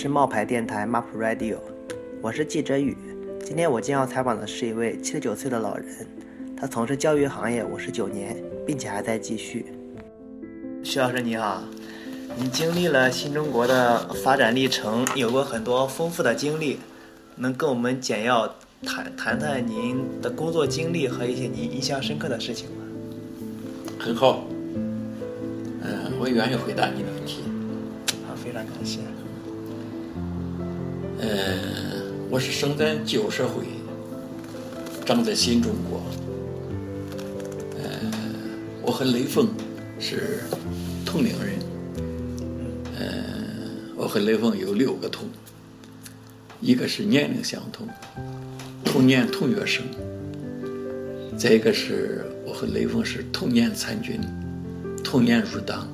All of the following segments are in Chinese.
是冒牌电台 Map Radio，我是记者宇。今天我将要采访的是一位七十九岁的老人，他从事教育行业五十九年，并且还在继续。徐老师你好，你经历了新中国的发展历程，有过很多丰富的经历，能跟我们简要谈谈谈您的工作经历和一些您印象深刻的事情吗？很好，嗯，我愿意回答你的问题。好，非常感谢。嗯，我是生在旧社会，长在新中国。嗯，我和雷锋是同龄人。嗯，我和雷锋有六个同，一个是年龄相同，同年同月生；再一个是我和雷锋是同年参军，同年入党。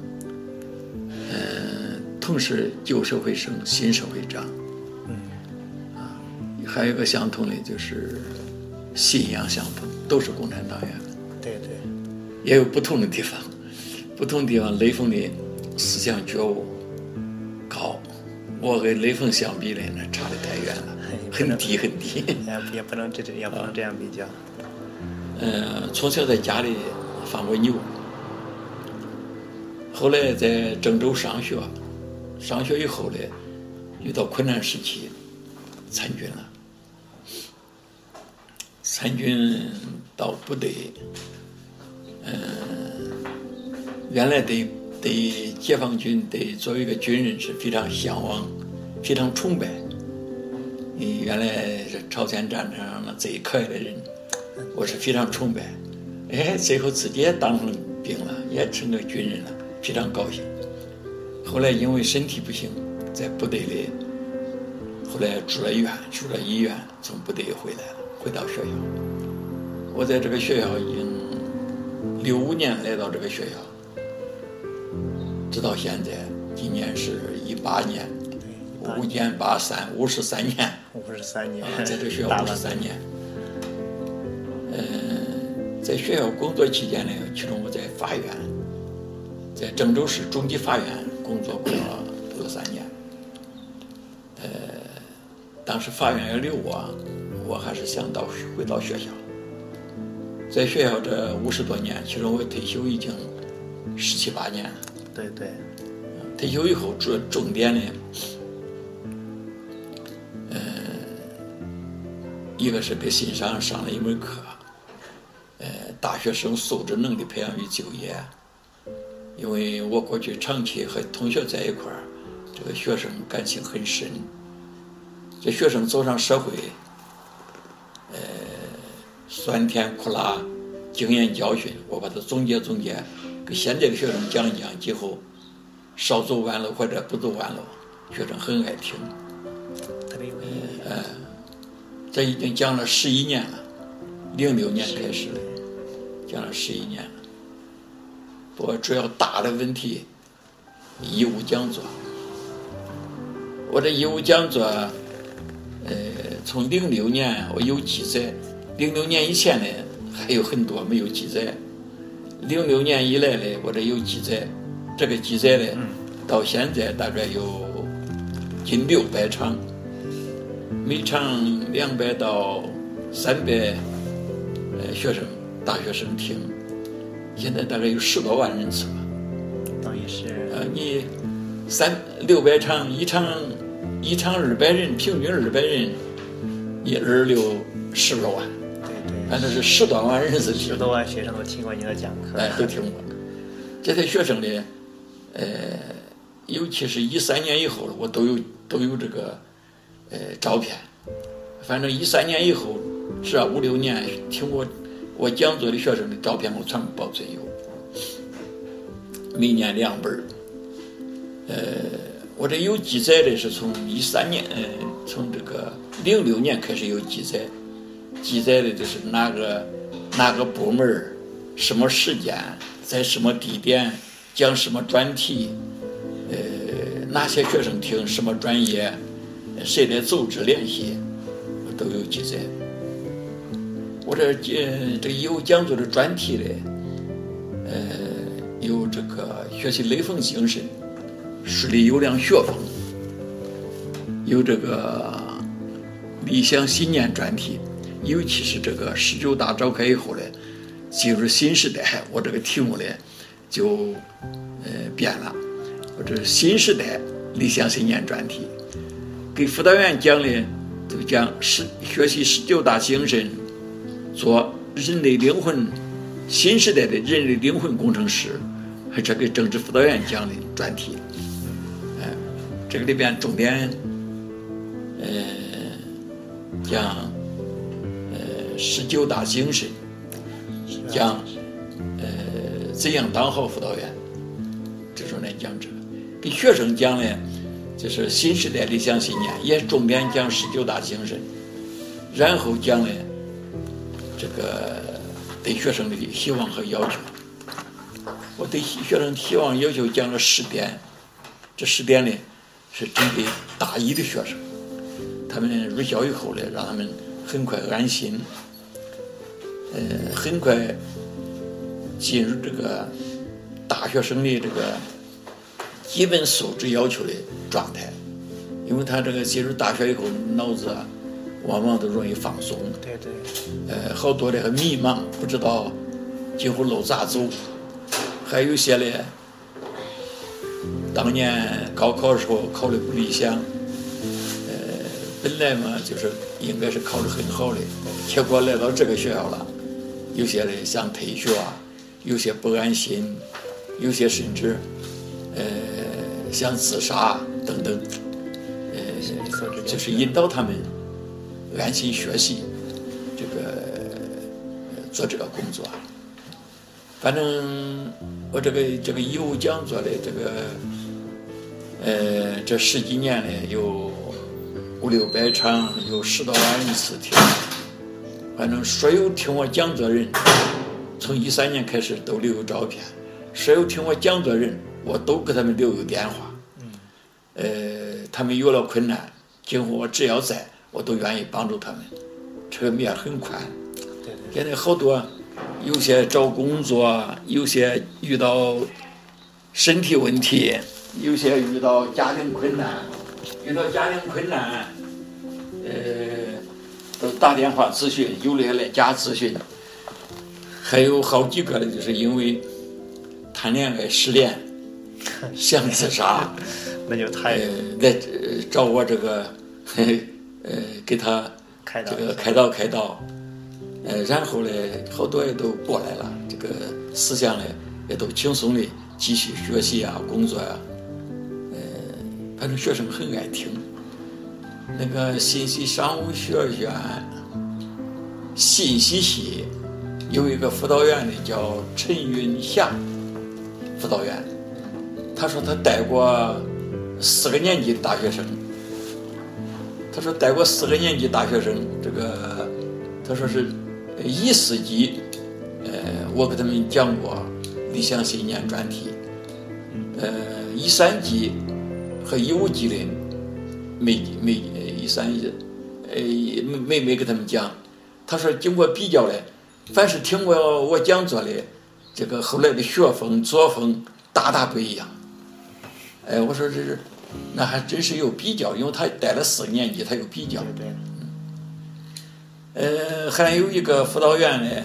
嗯，同是旧社会生，新社会长。还有一个相同的就是信仰相同，都是共产党员。对对，也有不同的地方，不同地方雷锋的思想觉悟高，我跟雷锋相比呢，那差得太远了，很低很低。也也不能这这也不能这样比较。嗯，从小在家里放过牛，后来在郑州上学，上学以后呢，遇到困难时期，参军了。参军到部队，嗯，原来对对解放军对作为一个军人是非常向往，非常崇拜。你原来是朝鲜战场上的最可爱的人，我是非常崇拜。哎，最后自己也当上兵了，也成了军人了，非常高兴。后来因为身体不行，在部队里，后来住了院，住了医院，从部队回来了。回到学校，我在这个学校已经六五年来到这个学校，直到现在，今年是一八年，五年八三五十三年，五十三年，在这个学校五十三年。嗯，在学校工作期间呢，其中我在法院，在郑州市中级法院工作过有三年。呃，当时法院要留我。我还是想到回到学校，在学校这五十多年，其实我退休已经十七八年了。对对。退休以后，主重点呢，嗯，一个是给新上上了一门课，呃，大学生素质能力培养与就业。因为我过去长期和同学在一块儿，这个学生感情很深，这学生走上社会。酸甜苦辣，经验教训，我把它总结总结，给现在的学生讲一讲，今后少走弯路或者不走弯路，学生很爱听。特别有意义。呃，这已经讲了十一年了，零六年开始的，讲了十一年了。不过主要大的问题，义务讲座，我这义务讲座。呃，从零六年我有记载，零六年以前呢还有很多没有记载，零六年以来呢我这有记载，这个记载呢到现在大概有近六百场，每场两百到三百呃学生大学生听，现在大概有十多万人次吧。等于是呃你三六百场一场。一场二百人，平均二百人，一二六十多万，反正是十多万人次，十多万学生都听过你的讲课，哎，都听过。这些学生呢，呃，尤其是一三年以后，我都有都有这个呃照片。反正一三年以后，这五六年听过我讲座的学生的照片，我全部保存有，每年两本儿呃。我这有记载的是从一三年，呃，从这个零六年开始有记载，记载的就是哪个哪个部门什么时间，在什么地点讲什么专题，呃，哪些学生听什么专业，谁的组织联系，都有记载。我这呃这有讲座的专题的，呃，有这个学习雷锋精神。树立优良学风，有这个理想信念专题，尤其是这个十九大召开以后呢，进入新时代，我这个题目呢就呃变了，我这新时代理想信念专题，给辅导员讲的就讲十学习十九大精神，做人类灵魂新时代的人类灵魂工程师，还这给政治辅导员讲的专题，哎，这个里边重点。呃，讲十九大精神，讲呃怎样当好辅导员，这种来讲这个，给学生讲的，就是新时代理想信念，也重点讲十九大精神，然后讲的这个对学生的希望和要求。我对学生希望要求讲了十点，这十点呢是针对大一的学生。他们入校以后呢，让他们很快安心，呃，很快进入这个大学生的这个基本素质要求的状态。因为他这个进入大学以后，脑子啊，往往都容易放松。对对。呃，好多的很迷茫，不知道今后路咋走。还有些呢，当年高考的时候考的不理想。本来嘛，就是应该是考得很好的，结果来到这个学校了，有些人想退学啊，有些不安心，有些甚至呃想自杀等等，呃，就是引导他们安心学习，这个做这个工作。反正我这个这个义务讲座的这个呃这十几年呢，有。五六百场，有十多万人次听。反正所有听我讲座人，从一三年开始都留有照片。所有听我讲座人，我都给他们留有电话。呃，他们有了困难，今后我只要在，我都愿意帮助他们。这个面很宽。对对现在好多，有些找工作，有些遇到身体问题，有些遇到家庭困难。遇到家庭困难，呃，都打电话咨询，有的还来家咨询，还有好几个呢，就是因为谈恋爱失恋，想自杀，那就太来找我这个，呃，给他这个开导开导，呃，然后呢，好多也都过来了，这个思想呢也都轻松的继续学习啊，工作呀。反正学生很爱听。那个信息商务学院信息系有一个辅导员的叫陈云霞辅导员，他说他带过四个年级的大学生。他说带过四个年级大学生，这个他说是一四级，呃，我给他们讲过理想信念专题，呃，一三级。和一五级的没没一三一，呃没没没给他们讲。他说经过比较嘞，凡是听过我讲座的，这个后来的学风作风大大不一样。哎，我说这是，那还真是有比较，因为他带了四年级，他有比较。对。呃，还有一个辅导员呢，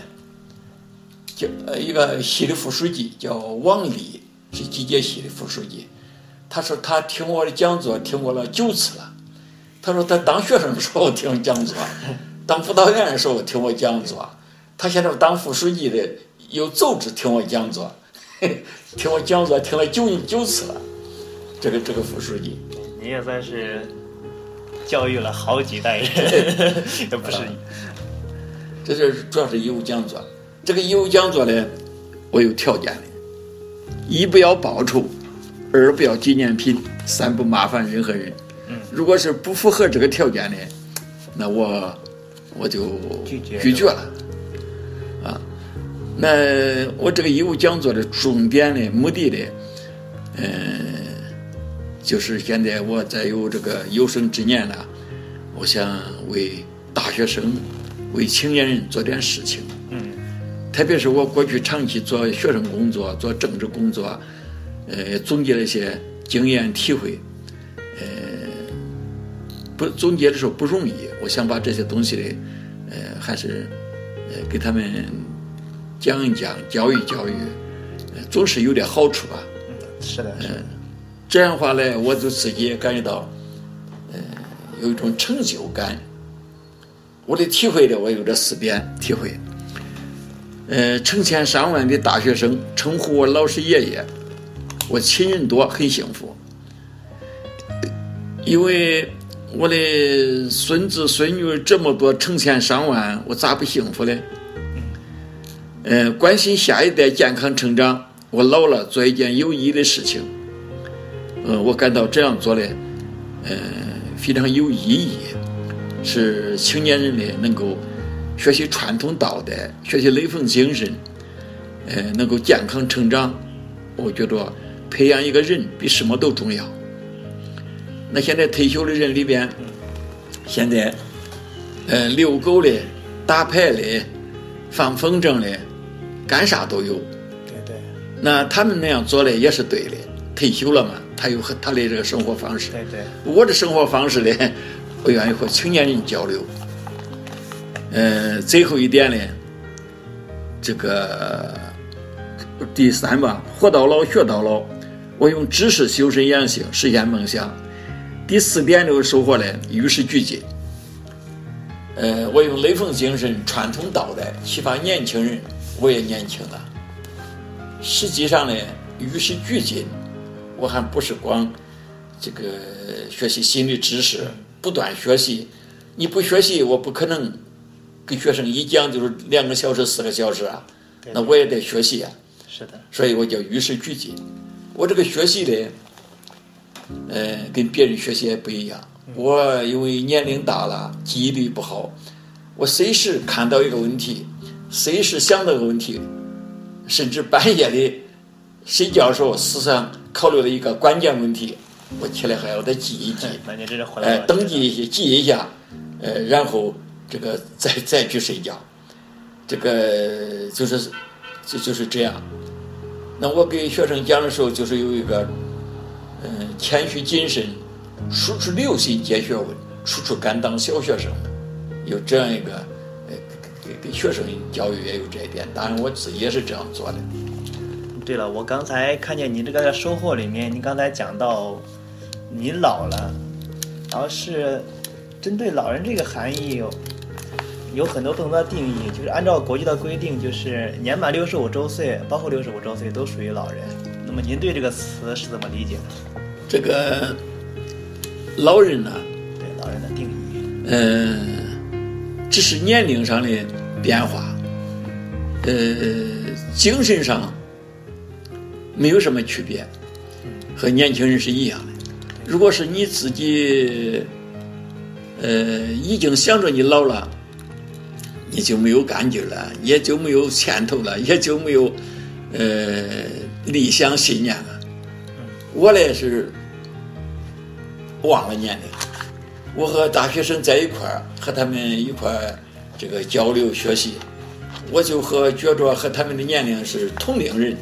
叫呃一个系的副书记叫王丽，是机械系的副书记。他说他听我的讲座听过了九次了。他说他当学生的时候听讲座，当辅导员的时候听我讲座。他现在当副书记的有组织听我讲座，听我讲座听了九九次了。这个这个副书记，你也算是教育了好几代人，也不是。这是主要是义务讲座。这个义务讲座呢，我有条件的，一不要报酬。二不要纪念品，三不麻烦任何人。如果是不符合这个条件的，那我我就拒绝了。啊，那我这个义务讲座的重点的目的的，嗯，就是现在我在有这个有生之年了，我想为大学生、为青年人做点事情。嗯，特别是我过去长期做学生工作、做政治工作。呃，总结了一些经验体会，呃，不总结的时候不容易。我想把这些东西呢，呃，还是呃给他们讲一讲，教育教育，总是有点好处吧。嗯，是的，是的。这样的话呢，我就自己也感觉到，呃，有一种成就感。我的体会呢，我有这四点体会。呃，成千上万的大学生称呼我老师爷爷，我亲人多，很幸福。因为我的孙子孙女这么多，成千上万，我咋不幸福呢？呃，关心下一代健康成长，我老了做一件有意义的事情。呃，我感到这样做呢，呃，非常有意义，是青年人呢能够学习传统道德，学习雷锋精神，呃，能够健康成长。我觉得培养一个人比什么都重要。那现在退休的人里边，现在，呃，遛狗的、打牌的、放风筝的，干啥都有。对对。那他们那样做的也是对的，退休了嘛。他有和他的这个生活方式。对对，我的生活方式呢，我愿意和青年人交流。呃，最后一点呢，这个第三吧，活到老学到老，我用知识修身养性，实现梦想。第四点这个收获呢，与时俱进。呃，我用雷锋精神、传统道德启发年轻人，我也年轻了。实际上呢，与时俱进。我还不是光这个学习新的知识，不断学习。你不学习，我不可能给学生一讲就是两个小时、四个小时啊。那我也得学习啊。是的。所以我叫与时俱进。我这个学习的，呃，跟别人学习也不一样。我因为年龄大了，记忆力不好，我随时看到一个问题，随时想到个问题，甚至半夜里睡觉的时候思想。考虑了一个关键问题，我起来还要再记一记，哎，登记一下，记一下，呃，然后这个再再去睡觉，这个就是就就是这样。那我给学生讲的时候，就是有一个，嗯，谦虚谨慎，处处留心接学问，处处敢当小学生，有这样一个，呃，给给学生教育也有这一点，当然我自己也是这样做的。对了，我刚才看见你这个收获里面，你刚才讲到你老了，然后是针对老人这个含义有有很多不同的定义，就是按照国际的规定，就是年满六十五周岁，包括六十五周岁都属于老人。那么您对这个词是怎么理解的？这个老人呢？对老人的定义，嗯，只是年龄上的变化，呃，精神上。没有什么区别，和年轻人是一样的。如果是你自己，呃，已经想着你老了，你就没有干劲了，也就没有前途了，也就没有呃理想信念了。我呢是忘了年龄，我和大学生在一块儿，和他们一块儿这个交流学习，我就和觉着和他们的年龄是同龄人。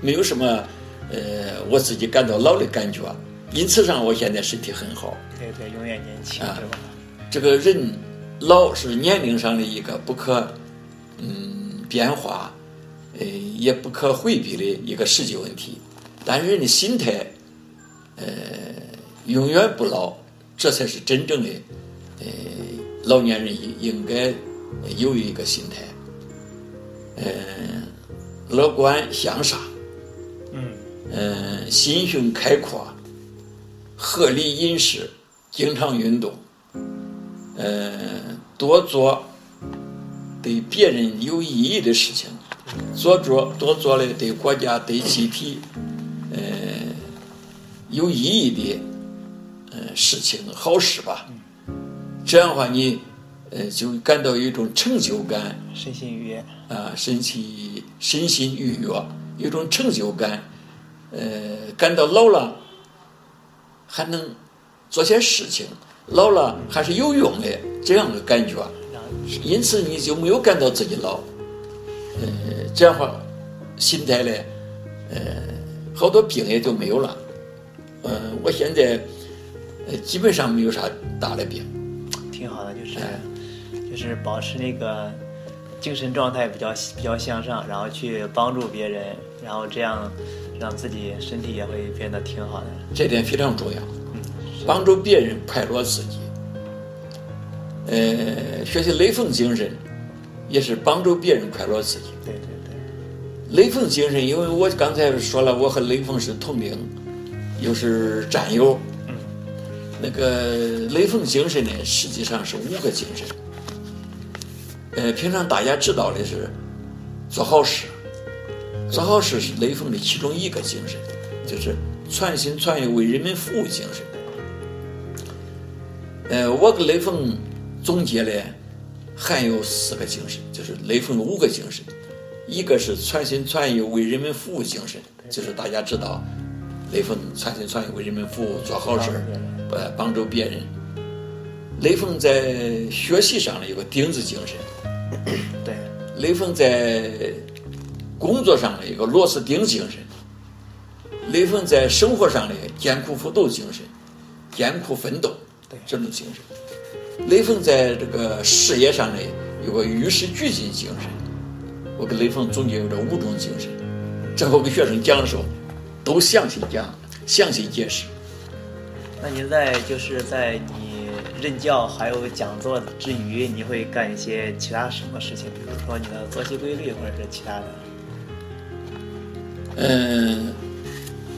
没有什么，呃，我自己感到老的感觉，因此上我现在身体很好。对对，永远年轻，对吧？这个人老是年龄上的一个不可，嗯，变化，呃，也不可回避的一个实际问题。但人的心态，呃，永远不老，这才是真正的，呃，老年人应应该有一个心态，呃，乐观向上。嗯，心胸开阔，合理饮食，经常运动，嗯，多做对别人有意义的事情，做做多做的对国家、对集体，呃，有意义的，嗯，事情好事吧。这样的话，你呃就感到有一种成就感，身心愉悦啊，身心身心愉悦，有种成就感。呃，感到老了还能做些事情，老了还是有用的这样的感觉，因此你就没有感到自己老。呃，这样话心态呢，呃，好多病也就没有了。呃，我现在呃，基本上没有啥大的病。挺好的，就是就是保持那个精神状态比较比较向上，然后去帮助别人，然后这样让自己身体也会变得挺好的。这点非常重要，帮助别人快乐自己。呃，学习雷锋精神，也是帮助别人快乐自己。对对对。雷锋精神，因为我刚才说了，我和雷锋是同龄，又是战友。那个雷锋精神呢，实际上是五个精神。呃，平常大家知道的是做好事，做好事是雷锋的其中一个精神，就是全心全意为人民服务精神。呃，我跟雷锋。总结的还有四个精神，就是雷锋五个精神，一个是全心全意为人民服务精神，就是大家知道，雷锋全心全意为人民服务，做好事，呃，帮助别人。雷锋在学习上呢有个钉子精神，对，雷锋在工作上呢有个螺丝钉精神，雷锋在生活上的艰苦奋斗精神，艰苦奋斗，对，这种精神。雷锋在这个事业上呢，有个与时俱进精神。我给雷锋总结有这五种精神，这我给学生讲的时候，都详细讲，详细解释。那您在就是在你任教还有讲座之余，你会干一些其他什么事情？比如说你的作息规律，或者是其他的？嗯，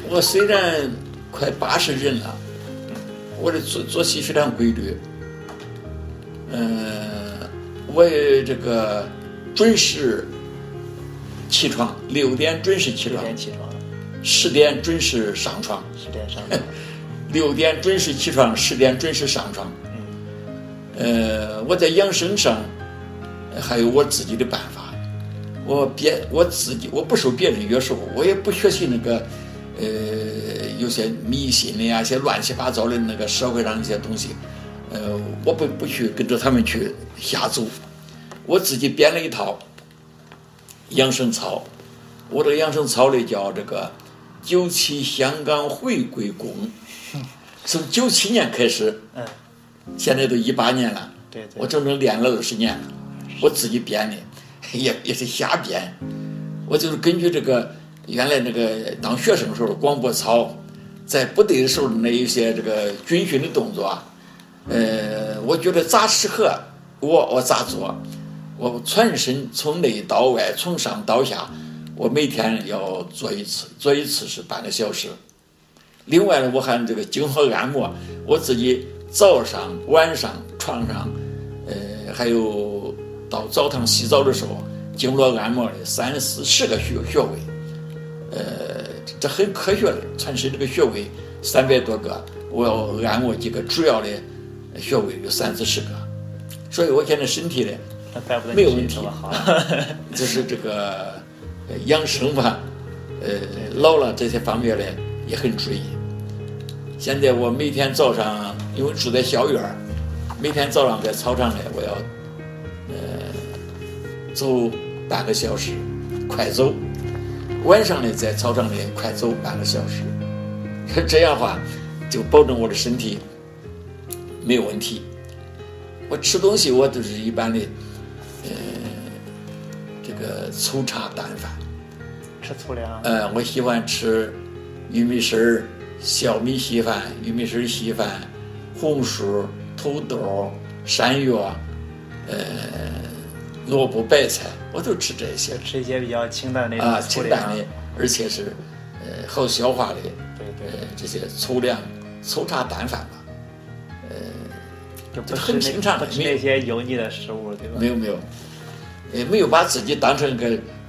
我虽然快八十人了，我的作作息非常规律。嗯，我也这个准时起床，六点准时起床，六点起床，十点准时上床，十点上床，六点准时起床，十点准时上床。嗯，呃，我在养生上还有我自己的办法，我别我自己我不受别人约束，我也不学习那个呃有些迷信的呀，一些乱七八糟的那个社会上一些东西。呃，我不不去跟着他们去瞎走，我自己编了一套养生操。我这个养生操呢叫这个九七香港回归功，从九七年开始，嗯，现在都一八年了，对对，我整整练了二十年了，我自己编的，也也是瞎编。我就是根据这个原来那个当学生时候的广播操，在部队的时候那一些这个军训的动作。呃，我觉得咋适合我，我咋做？我全身从内到外，从上到下，我每天要做一次，做一次是半个小时。另外呢，我还这个经络按摩，我自己早上、晚上床上，呃，还有到澡堂洗澡的时候，经络按摩的三四十个穴穴位，呃，这很科学的，全身这个穴位三百多个，我要按摩几个主要的。穴位有三四十个，所以我现在身体呢没有问题，就 是这个养生吧，呃，老了这些方面呢也很注意。现在我每天早上因为住在校园每天早上在操场呢，我要呃走半个小时，快走；晚上呢在操场里快走半个小时，这样的话就保证我的身体。没有问题，我吃东西我都是一般的，呃，这个粗茶淡饭，吃粗粮。呃，我喜欢吃玉米丝儿、小米稀饭、玉米丝稀饭、红薯、土豆、山药，呃，萝卜、白菜，我都吃这些。吃一些比较清淡的那种啊，清淡的，而且是呃好消化的。对对。这些粗粮、粗茶淡饭吧。就很平常，没那些油腻的食物，对吧？没有没有，也没有把自己当成一个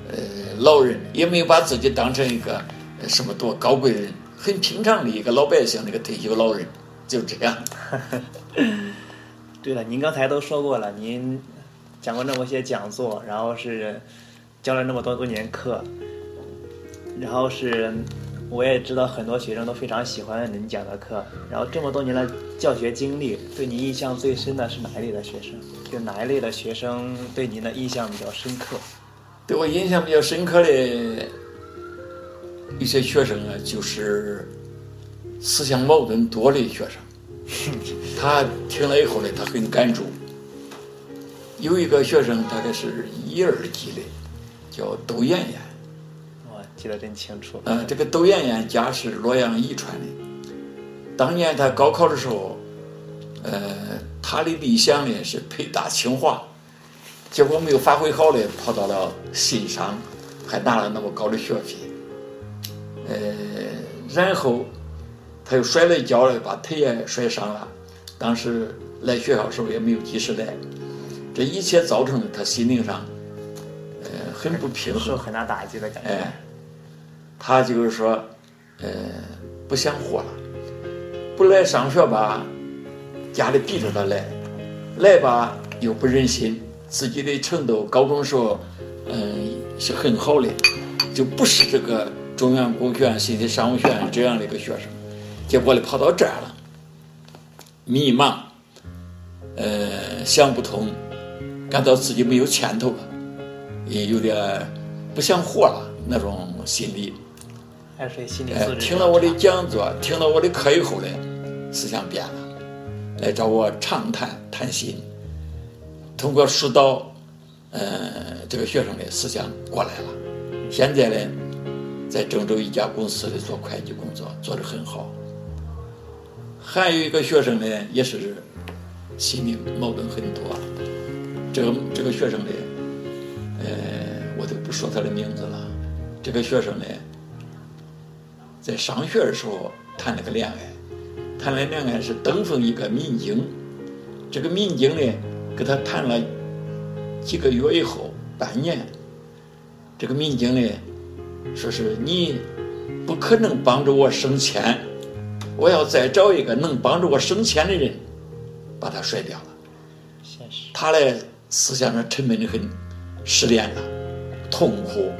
呃老人，也没有把自己当成一个什么多高贵的人，很平常的一个老百姓，那个退休老人，就这样。对了，您刚才都说过了，您讲过那么些讲座，然后是教了那么多多年课，然后是。我也知道很多学生都非常喜欢您讲的课，然后这么多年的教学经历，对您印象最深的是哪一类的学生？就哪一类的学生对您的印象比较深刻？对我印象比较深刻的一些学生啊，就是思想矛盾多的学生。他听了以后呢，他很感触。有一个学生大概是一二级的，叫窦艳艳。我记得真清楚。呃，这个窦艳艳家是洛阳伊川的。当年他高考的时候，呃，他的理想呢是北大清华，结果没有发挥好嘞，跑到了新商，还拿了那么高的学费。呃，然后他又摔了一跤嘞，把腿也摔伤了。当时来学校时候也没有及时来。这一切造成了他心灵上，呃，很不平衡，受很大打击的感觉。哎，他就是说，呃，不想活了，不来上学吧，家里逼着他来，来吧又不忍心，自己的程度高中时候，嗯，是很好的，就不是这个中原工学院信息商务学院这样的一个学生，结果呢跑到这儿了，迷茫，呃，想不通。感到自己没有前途了，也有点不想活了那种心理。还是心理素质。听了我的讲座，听了我的课以后呢，思想变了，来找我畅谈谈心。通过疏导，呃，这个学生的思想过来了。现在呢，在郑州一家公司里做会计工作，做得很好。还有一个学生呢，也是心里矛盾很多。这个这个学生呢，呃，我就不说他的名字了。这个学生呢，在上学的时候谈了个恋爱，谈了恋爱是登封一个民警。这个民警呢，跟他谈了几个月以后，半年，这个民警呢，说是你不可能帮助我升迁，我要再找一个能帮助我升迁的人，把他甩掉了。他呢？思想上沉闷的很，失恋了，痛苦，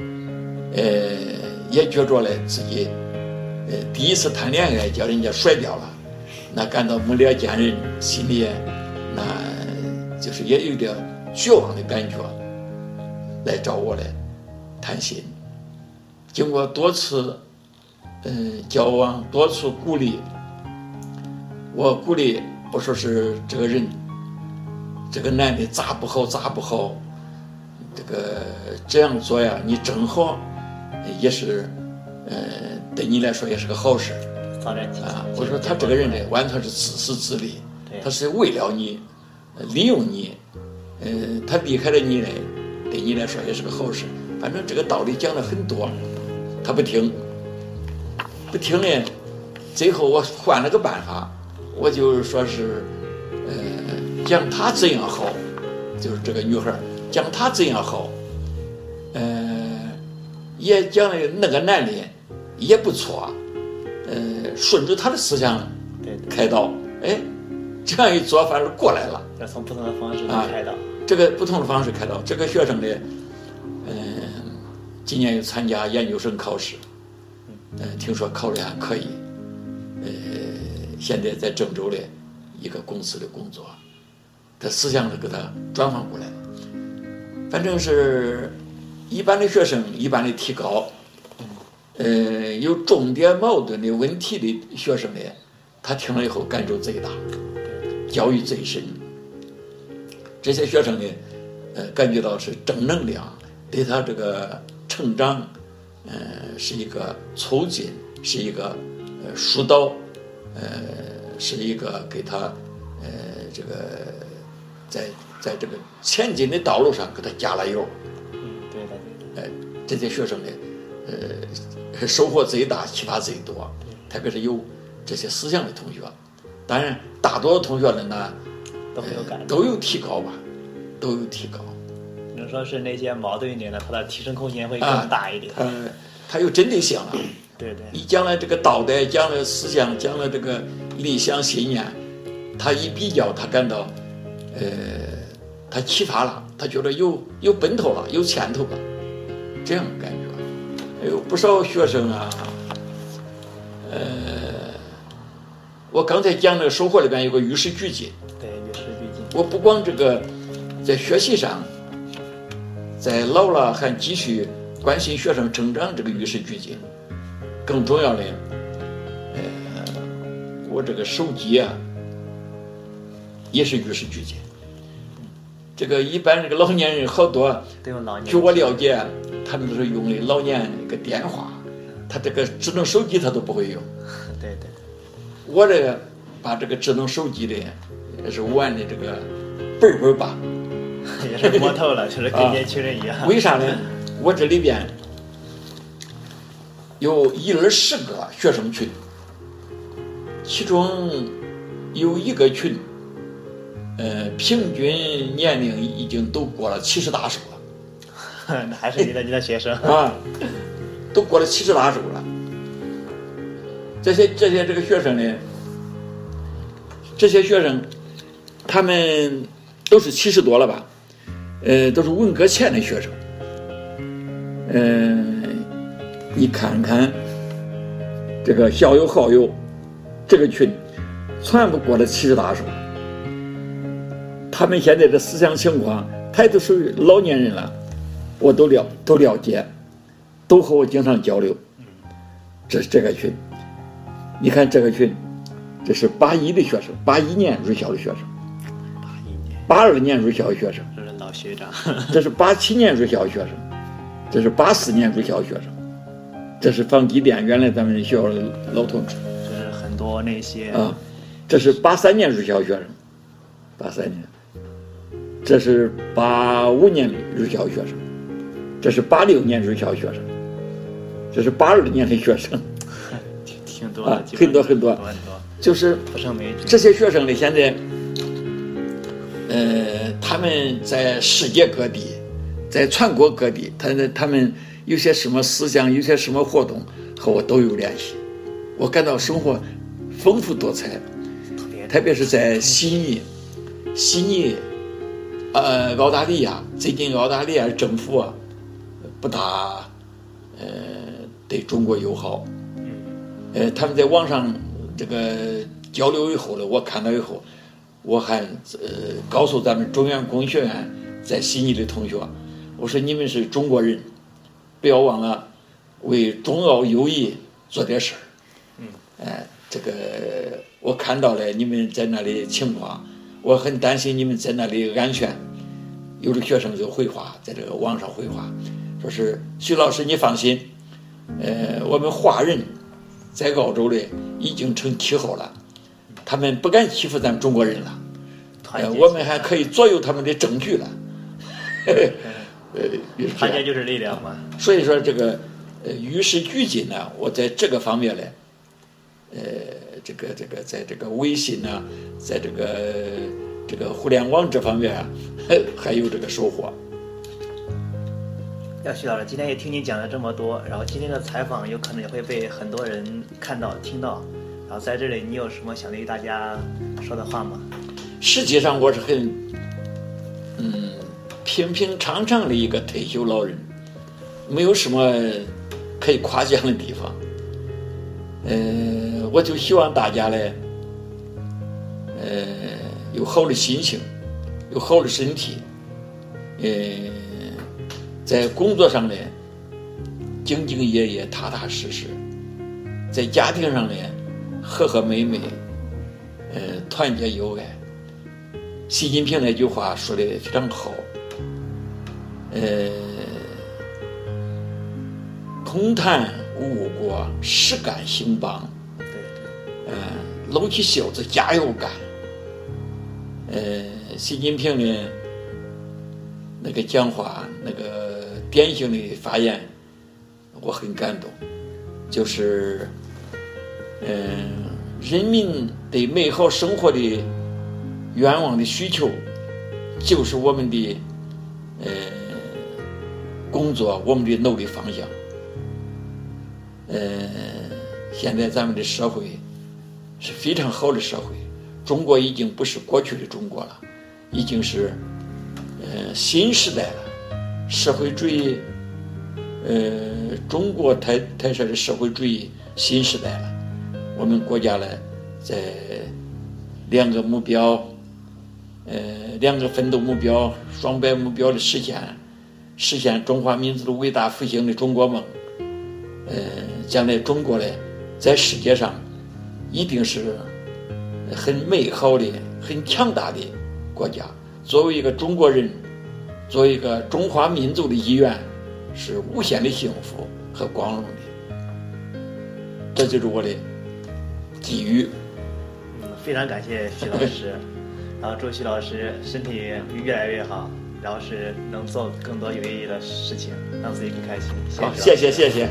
呃，也觉着嘞自己，呃，第一次谈恋爱叫人家甩掉了，那感到没脸见人，心里那就是也有点绝望的感觉，来找我来谈心。经过多次，嗯，交往，多次鼓励，我鼓励我说是这个人。这个男的咋不好咋不好，这个这样做呀，你正好也是，呃，对你来说也是个好事。啊，我说他这个人呢，完全是自私自利，他是为了你，利用你，嗯，他离开了你呢，对你来说也是个好事。反正这个道理讲了很多，他不听，不听呢，最后我换了个办法，我就是说是，呃。讲他怎样好，就是这个女孩讲他怎样好，嗯，也讲的那个男的也不错，呃，顺着他的思想开导，哎，这样一做反而过来了。要从不同的方式开导。这个不同的方式开导，这个学生呢，嗯，今年又参加研究生考试，嗯，听说考的还可以，呃，现在在郑州的一个公司的工作。他思想是给他转换过来了，反正是一般的学生，一般的提高，呃，有重点矛盾的问题的学生呢，他听了以后感受最大，教育最深。这些学生呢，呃，感觉到是正能量，对他这个成长，呃，是一个促进，是一个呃疏导，呃，是一个给他呃这个。在在这个前进的道路上给他加了油，嗯，对的，哎，这些学生呢，呃，收获最大，启发最多，特别是有这些思想的同学，当然大多数同学呢，呢都有感，都有提高吧，都有提高。你说是那些矛盾一点的，他的提升空间会更大一点。嗯，他有针对性了。对对。你将来这个道德，讲了思想，讲了这个理想信念，他一比较，他感到。呃，他启发了，他觉得有有奔头了，有前途了，这样感觉。还有不少学生啊，呃，我刚才讲那个收获里边有个与时俱进。对，与时俱进。我不光这个在学习上，在老了还继续关心学生成长，这个与时俱进。更重要的，呃，我这个手机啊。也是与时俱进。这个一般这个老年人好多。据我了解，他们都是用的老年那个电话，他这个智能手机他都不会用。对 对。我这个把这个智能手机的也是玩的这个倍儿倍儿棒。也是摸透了，就是跟年轻人一样。为啥呢？我这里边有一二十个学生群，其中有一个群。呃，平均年龄已经都过了七十大寿了，那还是你的你的学生啊，都过了七十大寿了。这些这些这个学生呢，这些学生，他们都是七十多了吧？呃，都是文革前的学生。嗯，你看看这个校友好友，这个群全部过了七十大寿。他们现在的思想情况，他都属于老年人了，我都了都了解，都和我经常交流。这是这个群，你看这个群，这是八一的学生，八一年入校的学生，八一年，八二年入校的学生，这是老学长。这是八七年入校的学生，这是八四年入校的学生，这是房机店原来咱们学校的老同志。这是很多那些啊，这是八三年入校的学生，八三年。这是八五年的入校学生，这是八六年入校学生，这是八二年的学生，挺挺多啊，很多很多，就是这些学生呢，现在，呃，他们在世界各地，在全国各地，他他们有些什么思想，有些什么活动，和我都有联系，我感到生活丰富多彩，特别是在悉尼，悉尼。呃，澳大利亚最近澳大利亚政府啊不大呃对中国友好，呃他们在网上这个交流以后呢，我看到以后，我还呃告诉咱们中原工学院在悉尼的同学，我说你们是中国人，不要忘了为中澳友谊做点事儿。嗯，哎，这个我看到了你们在那里情况。我很担心你们在那里安全，有的学生就回话，在这个网上回话，说是徐老师你放心，呃，我们华人在澳洲的已经成气候了，他们不敢欺负咱们中国人了，呃，我们还可以左右他们的政局了，呃，团结就是力量嘛。所以说这个呃与时俱进呢，我在这个方面呢，呃。这个这个，在这个微信呢，在这个这个互联网这方面啊，还有这个收获。要徐老师，今天也听你讲了这么多，然后今天的采访有可能也会被很多人看到、听到。然后在这里，你有什么想对大家说的话吗？实际上，我是很嗯平平常常的一个退休老人，没有什么可以夸奖的地方。嗯，我就希望大家呢，呃，有好的心情，有好的身体，呃，在工作上呢，兢兢业业、踏踏实实；在家庭上呢，和和美美，呃，团结友爱。习近平那句话说的非常好，呃，空谈。误国，实干兴邦。对，嗯，撸起袖子加油干。呃，习近平的那个讲话，那个典型的发言，我很感动。就是，嗯，人民对美好生活的愿望的需求，就是我们的呃工作，我们的努力方向。呃，现在咱们的社会是非常好的社会，中国已经不是过去的中国了，已经是呃新时代了，社会主义，呃，中国特特色的社会主义新时代了。我们国家呢，在两个目标，呃，两个奋斗目标、双百目标的实现，实现中华民族的伟大复兴的中国梦，呃。将来中国呢，在世界上一定是很美好的很强大的国家。作为一个中国人，作为一个中华民族的一员，是无限的幸福和光荣的。这就是我的寄语。嗯，非常感谢徐老师，然后祝徐老师身体越来越好，然后是能做更多有意义的事情，让自己更开心。好，谢谢谢谢。